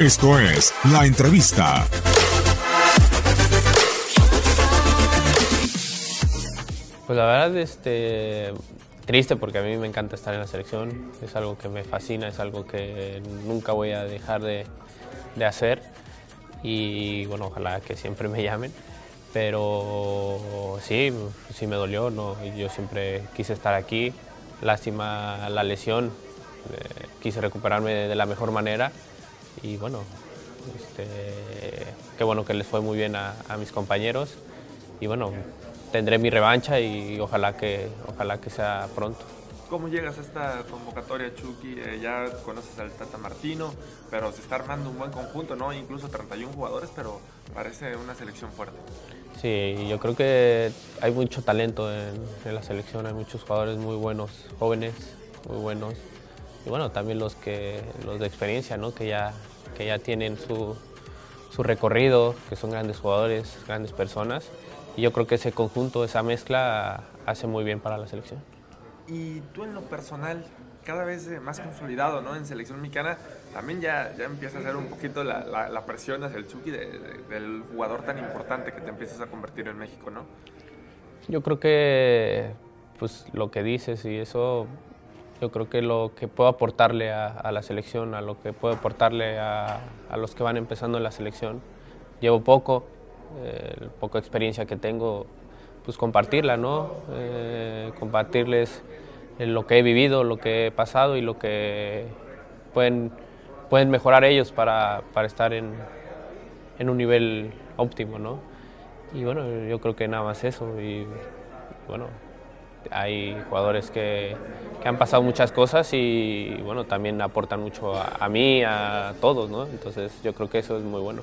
Esto es La Entrevista. Pues la verdad, este, triste porque a mí me encanta estar en la selección, es algo que me fascina, es algo que nunca voy a dejar de, de hacer. Y bueno, ojalá que siempre me llamen, pero sí, sí me dolió, ¿no? yo siempre quise estar aquí, lástima la lesión, eh, quise recuperarme de, de la mejor manera y bueno, este, qué bueno que les fue muy bien a, a mis compañeros y bueno, tendré mi revancha y ojalá que, ojalá que sea pronto. ¿Cómo llegas a esta convocatoria, Chucky? Eh, ya conoces al Tata Martino, pero se está armando un buen conjunto, ¿no? Incluso 31 jugadores, pero parece una selección fuerte. Sí, yo creo que hay mucho talento en, en la selección, hay muchos jugadores muy buenos, jóvenes, muy buenos. Y bueno, también los, que, los de experiencia, ¿no? Que ya, que ya tienen su, su recorrido, que son grandes jugadores, grandes personas. Y yo creo que ese conjunto, esa mezcla hace muy bien para la selección. Y tú en lo personal, cada vez más consolidado ¿no? en selección mexicana, también ya, ya empieza a hacer un poquito la, la, la presión hacia el Chucky de, de, del jugador tan importante que te empiezas a convertir en México, ¿no? Yo creo que pues lo que dices y eso, yo creo que lo que puedo aportarle a, la selección, a lo que puedo aportarle a, a, los que van empezando en la selección, llevo poco, eh, poca experiencia que tengo, pues compartirla, ¿no? Eh, compartirles lo que he vivido, lo que he pasado y lo que pueden, pueden mejorar ellos para, para estar en, en, un nivel óptimo, ¿no? Y bueno, yo creo que nada más eso. Y bueno, hay jugadores que, que han pasado muchas cosas y bueno, también aportan mucho a, a mí, a todos, ¿no? Entonces yo creo que eso es muy bueno.